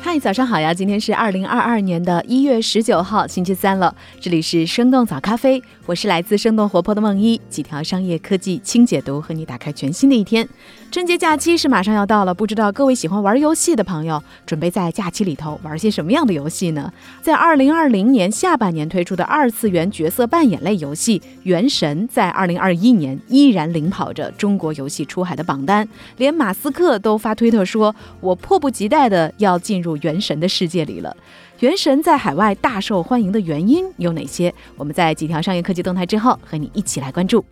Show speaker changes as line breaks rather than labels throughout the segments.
嗨，早上好呀！今天是二零二二年的一月十九号，星期三了。这里是生动早咖啡，我是来自生动活泼的梦一，几条商业科技轻解读，和你打开全新的一天。春节假期是马上要到了，不知道各位喜欢玩游戏的朋友，准备在假期里头玩些什么样的游戏呢？在二零二零年下半年推出的二次元角色扮演类游戏《原神》，在二零二一年依然领跑着中国游戏出海的榜单，连马斯克都发推特说：“我迫不及待的要进入。”原神的世界里了，原神在海外大受欢迎的原因有哪些？我们在几条商业科技动态之后，和你一起来关注。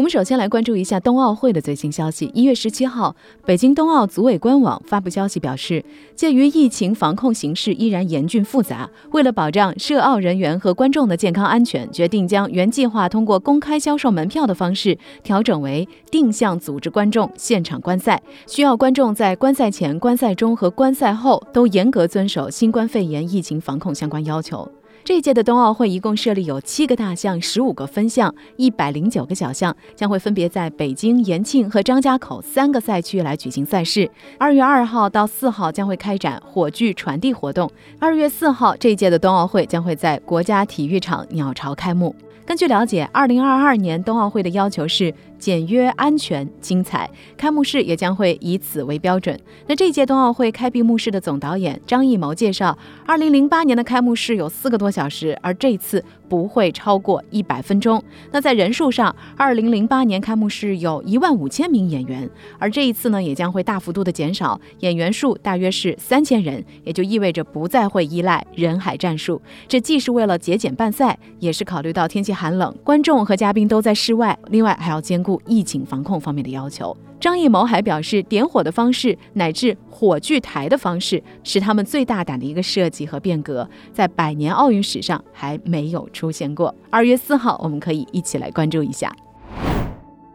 我们首先来关注一下冬奥会的最新消息。一月十七号，北京冬奥组委官网发布消息表示，鉴于疫情防控形势依然严峻复杂，为了保障涉奥人员和观众的健康安全，决定将原计划通过公开销售门票的方式调整为定向组织观众现场观赛，需要观众在观赛前、观赛中和观赛后都严格遵守新冠肺炎疫情防控相关要求。这届的冬奥会一共设立有七个大项、十五个分项、一百零九个小项，将会分别在北京、延庆和张家口三个赛区来举行赛事。二月二号到四号将会开展火炬传递活动。二月四号，这届的冬奥会将会在国家体育场鸟巢开幕。根据了解，二零二二年冬奥会的要求是。简约、安全、精彩，开幕式也将会以此为标准。那这届冬奥会开闭幕式的总导演张艺谋介绍，二零零八年的开幕式有四个多小时，而这次不会超过一百分钟。那在人数上，二零零八年开幕式有一万五千名演员，而这一次呢，也将会大幅度的减少，演员数大约是三千人，也就意味着不再会依赖人海战术。这既是为了节俭办赛，也是考虑到天气寒冷，观众和嘉宾都在室外，另外还要兼顾。疫情防控方面的要求，张艺谋还表示，点火的方式乃至火炬台的方式是他们最大胆的一个设计和变革，在百年奥运史上还没有出现过。二月四号，我们可以一起来关注一下。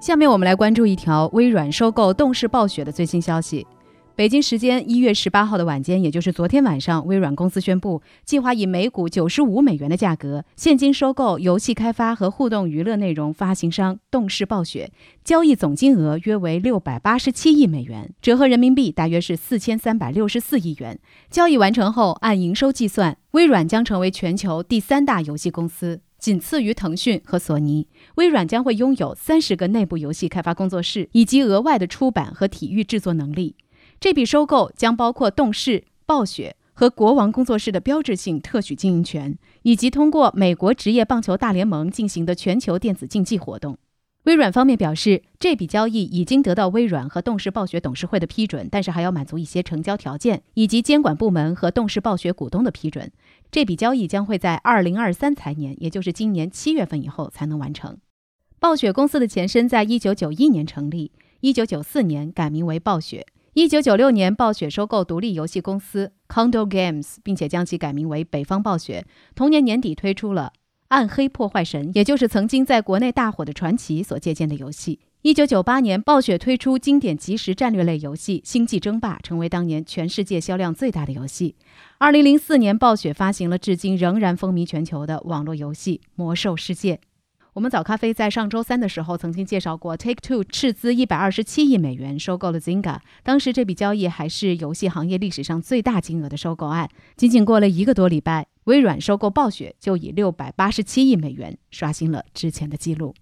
下面我们来关注一条微软收购动视暴雪的最新消息。北京时间一月十八号的晚间，也就是昨天晚上，微软公司宣布，计划以每股九十五美元的价格现金收购游戏开发和互动娱乐内容发行商动视暴雪，交易总金额约为六百八十七亿美元，折合人民币大约是四千三百六十四亿元。交易完成后，按营收计算，微软将成为全球第三大游戏公司，仅次于腾讯和索尼。微软将会拥有三十个内部游戏开发工作室，以及额外的出版和体育制作能力。这笔收购将包括动视、暴雪和国王工作室的标志性特许经营权，以及通过美国职业棒球大联盟进行的全球电子竞技活动。微软方面表示，这笔交易已经得到微软和动视暴雪董事会的批准，但是还要满足一些成交条件以及监管部门和动视暴雪股东的批准。这笔交易将会在二零二三财年，也就是今年七月份以后才能完成。暴雪公司的前身在一九九一年成立，一九九四年改名为暴雪。一九九六年，暴雪收购独立游戏公司 Condor Games，并且将其改名为北方暴雪。同年年底推出了《暗黑破坏神》，也就是曾经在国内大火的传奇所借鉴的游戏。一九九八年，暴雪推出经典即时战略类游戏《星际争霸》，成为当年全世界销量最大的游戏。二零零四年，暴雪发行了至今仍然风靡全球的网络游戏《魔兽世界》。我们早咖啡在上周三的时候曾经介绍过，Take Two 斥资一百二十七亿美元收购了 Zynga，当时这笔交易还是游戏行业历史上最大金额的收购案。仅仅过了一个多礼拜，微软收购暴雪就以六百八十七亿美元刷新了之前的记录。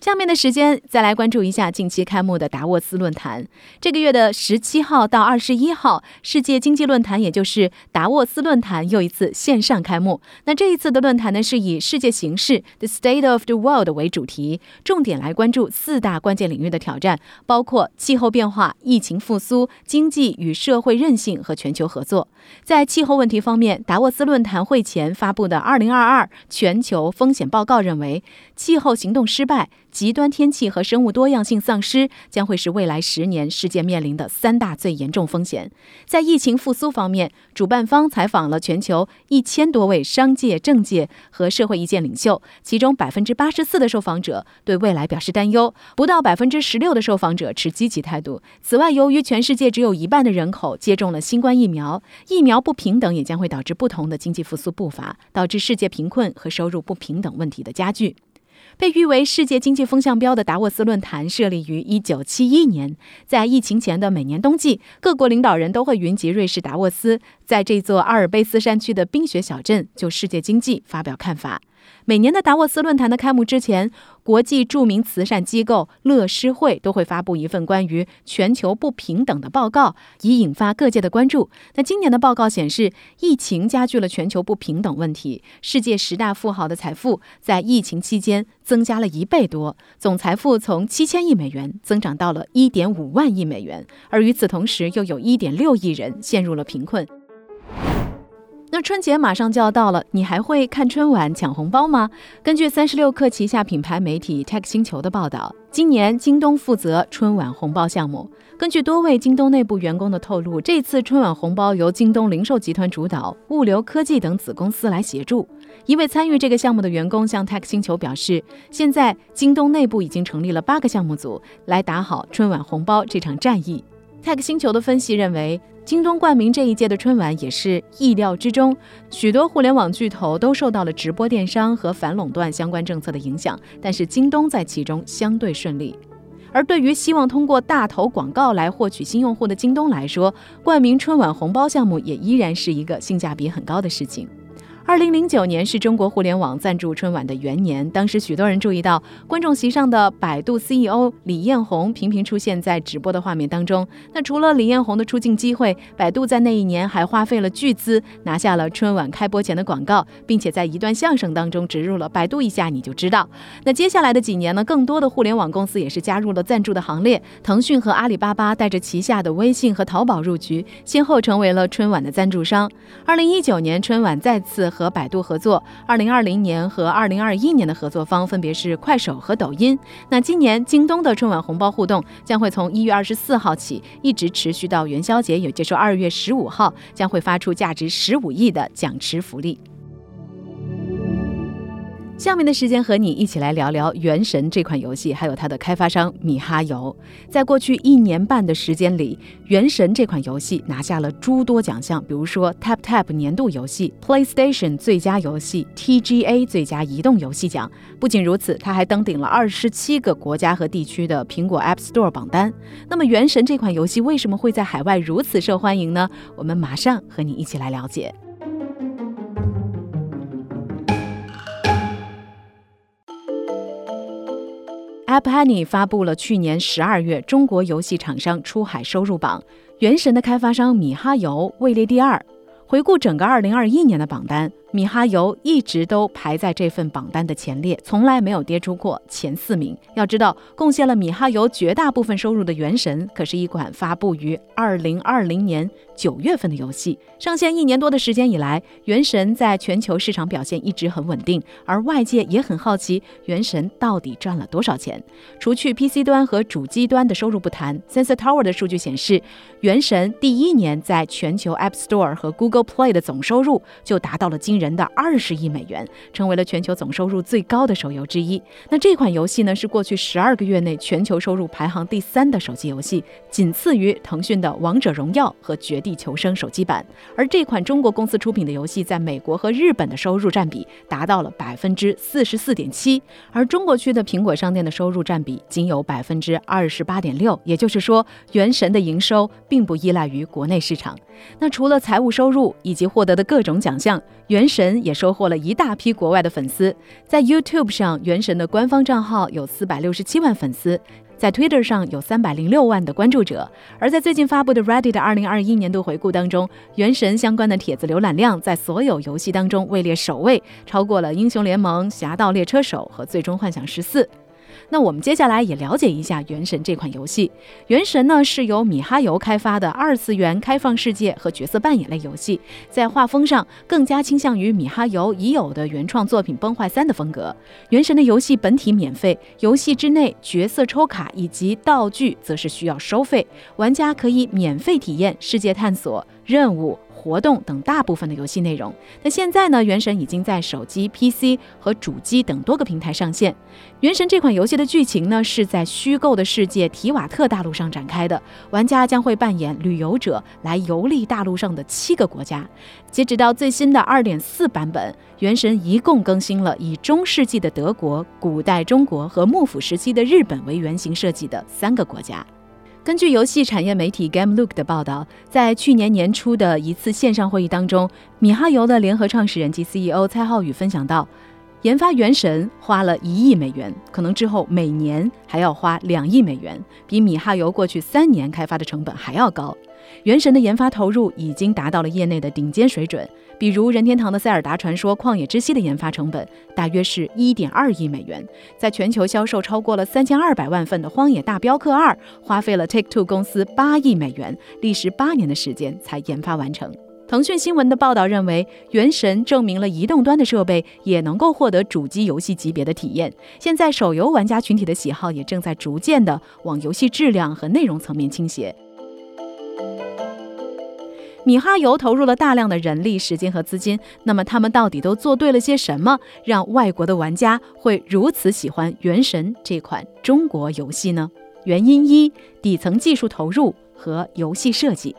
下面的时间再来关注一下近期开幕的达沃斯论坛。这个月的十七号到二十一号，世界经济论坛，也就是达沃斯论坛，又一次线上开幕。那这一次的论坛呢，是以世界形势 （The State of the World） 为主题，重点来关注四大关键领域的挑战，包括气候变化、疫情复苏、经济与社会韧性和全球合作。在气候问题方面，达沃斯论坛会前发布的《二零二二全球风险报告》认为，气候行动失败。极端天气和生物多样性丧失将会是未来十年世界面临的三大最严重风险。在疫情复苏方面，主办方采访了全球一千多位商界、政界和社会意见领袖，其中百分之八十四的受访者对未来表示担忧，不到百分之十六的受访者持积极态度。此外，由于全世界只有一半的人口接种了新冠疫苗，疫苗不平等也将会导致不同的经济复苏步伐，导致世界贫困和收入不平等问题的加剧。被誉为世界经济风向标的达沃斯论坛设立于一九七一年，在疫情前的每年冬季，各国领导人都会云集瑞士达沃斯，在这座阿尔卑斯山区的冰雪小镇就世界经济发表看法。每年的达沃斯论坛的开幕之前，国际著名慈善机构乐施会都会发布一份关于全球不平等的报告，以引发各界的关注。那今年的报告显示，疫情加剧了全球不平等问题。世界十大富豪的财富在疫情期间增加了一倍多，总财富从七千亿美元增长到了一点五万亿美元。而与此同时，又有一点六亿人陷入了贫困。那春节马上就要到了，你还会看春晚抢红包吗？根据三十六氪旗下品牌媒体 Tech 星球的报道，今年京东负责春晚红包项目。根据多位京东内部员工的透露，这次春晚红包由京东零售集团主导，物流科技等子公司来协助。一位参与这个项目的员工向 Tech 星球表示，现在京东内部已经成立了八个项目组，来打好春晚红包这场战役。Tech 星球的分析认为。京东冠名这一届的春晚也是意料之中，许多互联网巨头都受到了直播电商和反垄断相关政策的影响，但是京东在其中相对顺利。而对于希望通过大头广告来获取新用户的京东来说，冠名春晚红包项目也依然是一个性价比很高的事情。二零零九年是中国互联网赞助春晚的元年，当时许多人注意到观众席上的百度 CEO 李彦宏频频出现在直播的画面当中。那除了李彦宏的出镜机会，百度在那一年还花费了巨资拿下了春晚开播前的广告，并且在一段相声当中植入了“百度一下你就知道”。那接下来的几年呢，更多的互联网公司也是加入了赞助的行列。腾讯和阿里巴巴带着旗下的微信和淘宝入局，先后成为了春晚的赞助商。二零一九年春晚再次。和百度合作，二零二零年和二零二一年的合作方分别是快手和抖音。那今年京东的春晚红包互动将会从一月二十四号起，一直持续到元宵节，也就是二月十五号，将会发出价值十五亿的奖池福利。下面的时间和你一起来聊聊《原神》这款游戏，还有它的开发商米哈游。在过去一年半的时间里，《原神》这款游戏拿下了诸多奖项，比如说 Tap Tap 年度游戏、PlayStation 最佳游戏、TGA 最佳移动游戏奖。不仅如此，它还登顶了二十七个国家和地区的苹果 App Store 榜单。那么，《原神》这款游戏为什么会在海外如此受欢迎呢？我们马上和你一起来了解。App Annie 发布了去年十二月中国游戏厂商出海收入榜，《原神》的开发商米哈游位列第二。回顾整个二零二一年的榜单。米哈游一直都排在这份榜单的前列，从来没有跌出过前四名。要知道，贡献了米哈游绝大部分收入的《原神》，可是一款发布于二零二零年九月份的游戏。上线一年多的时间以来，《原神》在全球市场表现一直很稳定，而外界也很好奇，《原神》到底赚了多少钱？除去 PC 端和主机端的收入不谈，Sensor Tower 的数据显示，《原神》第一年在全球 App Store 和 Google Play 的总收入就达到了惊。人的二十亿美元，成为了全球总收入最高的手游之一。那这款游戏呢，是过去十二个月内全球收入排行第三的手机游戏，仅次于腾讯的《王者荣耀》和《绝地求生》手机版。而这款中国公司出品的游戏，在美国和日本的收入占比达到了百分之四十四点七，而中国区的苹果商店的收入占比仅有百分之二十八点六。也就是说，《原神》的营收并不依赖于国内市场。那除了财务收入以及获得的各种奖项，《原神》也收获了一大批国外的粉丝。在 YouTube 上，《原神》的官方账号有四百六十七万粉丝；在 Twitter 上有三百零六万的关注者。而在最近发布的 Reddit 二零二一年度回顾当中，《原神》相关的帖子浏览量在所有游戏当中位列首位，超过了《英雄联盟》《侠盗猎车手》和《最终幻想十四》。那我们接下来也了解一下《原神》这款游戏。《原神》呢是由米哈游开发的二次元开放世界和角色扮演类游戏，在画风上更加倾向于米哈游已有的原创作品《崩坏三》的风格。《原神》的游戏本体免费，游戏之内角色抽卡以及道具则是需要收费，玩家可以免费体验世界探索任务。活动等大部分的游戏内容。那现在呢，《原神》已经在手机、PC 和主机等多个平台上线。《原神》这款游戏的剧情呢，是在虚构的世界提瓦特大陆上展开的，玩家将会扮演旅游者来游历大陆上的七个国家。截止到最新的2.4版本，《原神》一共更新了以中世纪的德国、古代中国和幕府时期的日本为原型设计的三个国家。根据游戏产业媒体 GameLook 的报道，在去年年初的一次线上会议当中，米哈游的联合创始人及 CEO 蔡浩宇分享到，研发《原神》花了一亿美元，可能之后每年还要花两亿美元，比米哈游过去三年开发的成本还要高。《原神》的研发投入已经达到了业内的顶尖水准。比如任天堂的《塞尔达传说：旷野之息》的研发成本大约是一点二亿美元，在全球销售超过了三千二百万份的《荒野大镖客二》花费了 Take Two 公司八亿美元，历时八年的时间才研发完成。腾讯新闻的报道认为，《原神》证明了移动端的设备也能够获得主机游戏级别的体验。现在手游玩家群体的喜好也正在逐渐的往游戏质量和内容层面倾斜。米哈游投入了大量的人力、时间和资金，那么他们到底都做对了些什么，让外国的玩家会如此喜欢《原神》这款中国游戏呢？原因一：底层技术投入和游戏设计。《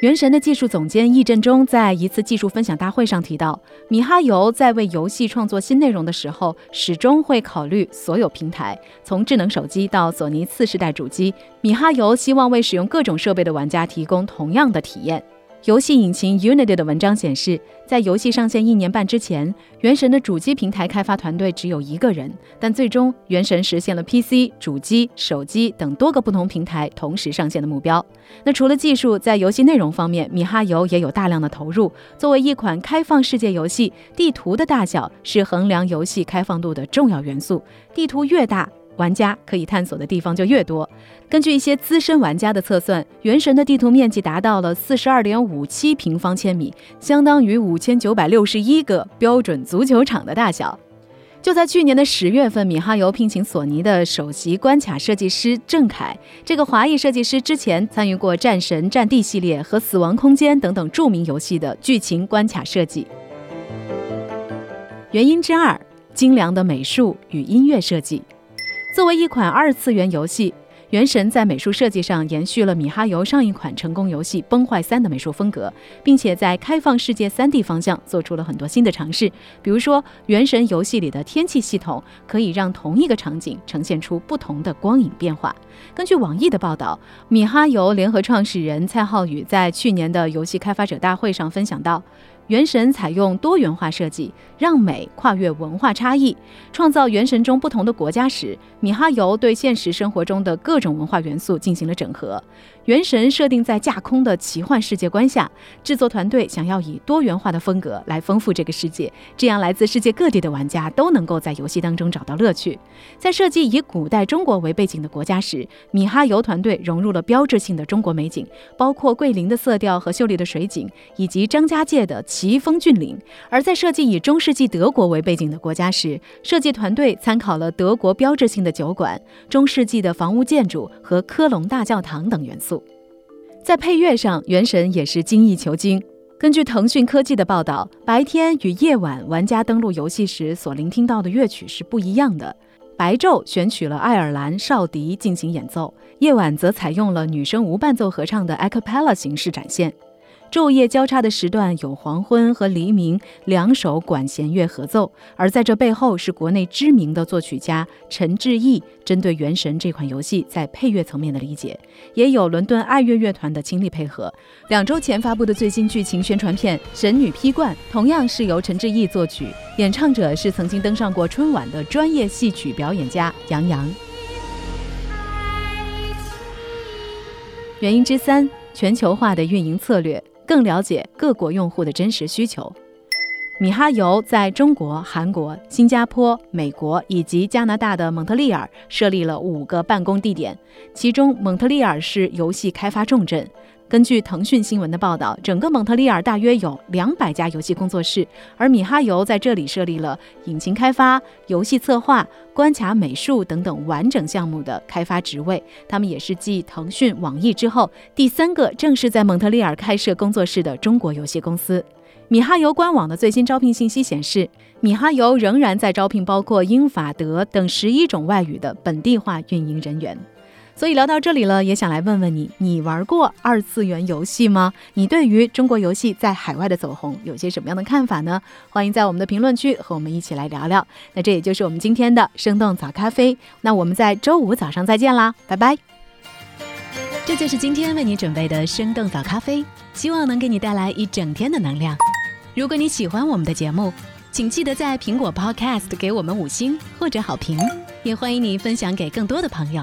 原神》的技术总监易振中在一次技术分享大会上提到，米哈游在为游戏创作新内容的时候，始终会考虑所有平台，从智能手机到索尼次世代主机，米哈游希望为使用各种设备的玩家提供同样的体验。游戏引擎 Unity 的文章显示，在游戏上线一年半之前，《原神》的主机平台开发团队只有一个人，但最终《原神》实现了 PC、主机、手机等多个不同平台同时上线的目标。那除了技术，在游戏内容方面，米哈游也有大量的投入。作为一款开放世界游戏，地图的大小是衡量游戏开放度的重要元素，地图越大。玩家可以探索的地方就越多。根据一些资深玩家的测算，《原神》的地图面积达到了四十二点五七平方千米，相当于五千九百六十一个标准足球场的大小。就在去年的十月份，米哈游聘请索尼的首席关卡设计师郑凯。这个华裔设计师之前参与过《战神》《战地》系列和《死亡空间》等等著名游戏的剧情关卡设计。原因之二：精良的美术与音乐设计。作为一款二次元游戏，《原神》在美术设计上延续了米哈游上一款成功游戏《崩坏三》的美术风格，并且在开放世界 3D 方向做出了很多新的尝试。比如说，《原神》游戏里的天气系统可以让同一个场景呈现出不同的光影变化。根据网易的报道，米哈游联合创始人蔡浩宇在去年的游戏开发者大会上分享到。原神采用多元化设计，让美跨越文化差异，创造原神中不同的国家时，米哈游对现实生活中的各种文化元素进行了整合。原神设定在架空的奇幻世界观下，制作团队想要以多元化的风格来丰富这个世界，这样来自世界各地的玩家都能够在游戏当中找到乐趣。在设计以古代中国为背景的国家时，米哈游团队融入了标志性的中国美景，包括桂林的色调和秀丽的水景，以及张家界的奇峰峻岭；而在设计以中世纪德国为背景的国家时，设计团队参考了德国标志性的酒馆、中世纪的房屋建筑和科隆大教堂等元素。在配乐上，《原神》也是精益求精。根据腾讯科技的报道，白天与夜晚玩家登录游戏时所聆听到的乐曲是不一样的。白昼选取了爱尔兰哨笛进行演奏，夜晚则采用了女声无伴奏合唱的 a cappella 形式展现。昼夜交叉的时段有黄昏和黎明两首管弦乐合奏，而在这背后是国内知名的作曲家陈志毅针对《原神》这款游戏在配乐层面的理解，也有伦敦爱乐乐团的倾力配合。两周前发布的最新剧情宣传片《神女劈冠》同样是由陈志毅作曲，演唱者是曾经登上过春晚的专业戏曲表演家杨洋。原因之三：全球化的运营策略。更了解各国用户的真实需求。米哈游在中国、韩国、新加坡、美国以及加拿大的蒙特利尔设立了五个办公地点，其中蒙特利尔是游戏开发重镇。根据腾讯新闻的报道，整个蒙特利尔大约有两百家游戏工作室，而米哈游在这里设立了引擎开发、游戏策划、关卡美术等等完整项目的开发职位。他们也是继腾讯、网易之后第三个正式在蒙特利尔开设工作室的中国游戏公司。米哈游官网的最新招聘信息显示，米哈游仍然在招聘包括英法德等十一种外语的本地化运营人员。所以聊到这里了，也想来问问你：你玩过二次元游戏吗？你对于中国游戏在海外的走红有些什么样的看法呢？欢迎在我们的评论区和我们一起来聊聊。那这也就是我们今天的生动早咖啡。那我们在周五早上再见啦，拜拜。这就是今天为你准备的生动早咖啡，希望能给你带来一整天的能量。如果你喜欢我们的节目，请记得在苹果 Podcast 给我们五星或者好评，也欢迎你分享给更多的朋友。